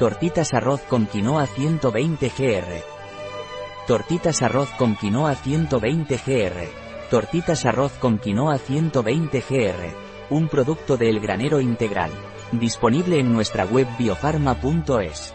Tortitas arroz con quinoa 120 gr. Tortitas arroz con quinoa 120 gr. Tortitas arroz con quinoa 120 gr. Un producto de El Granero Integral. Disponible en nuestra web biofarma.es.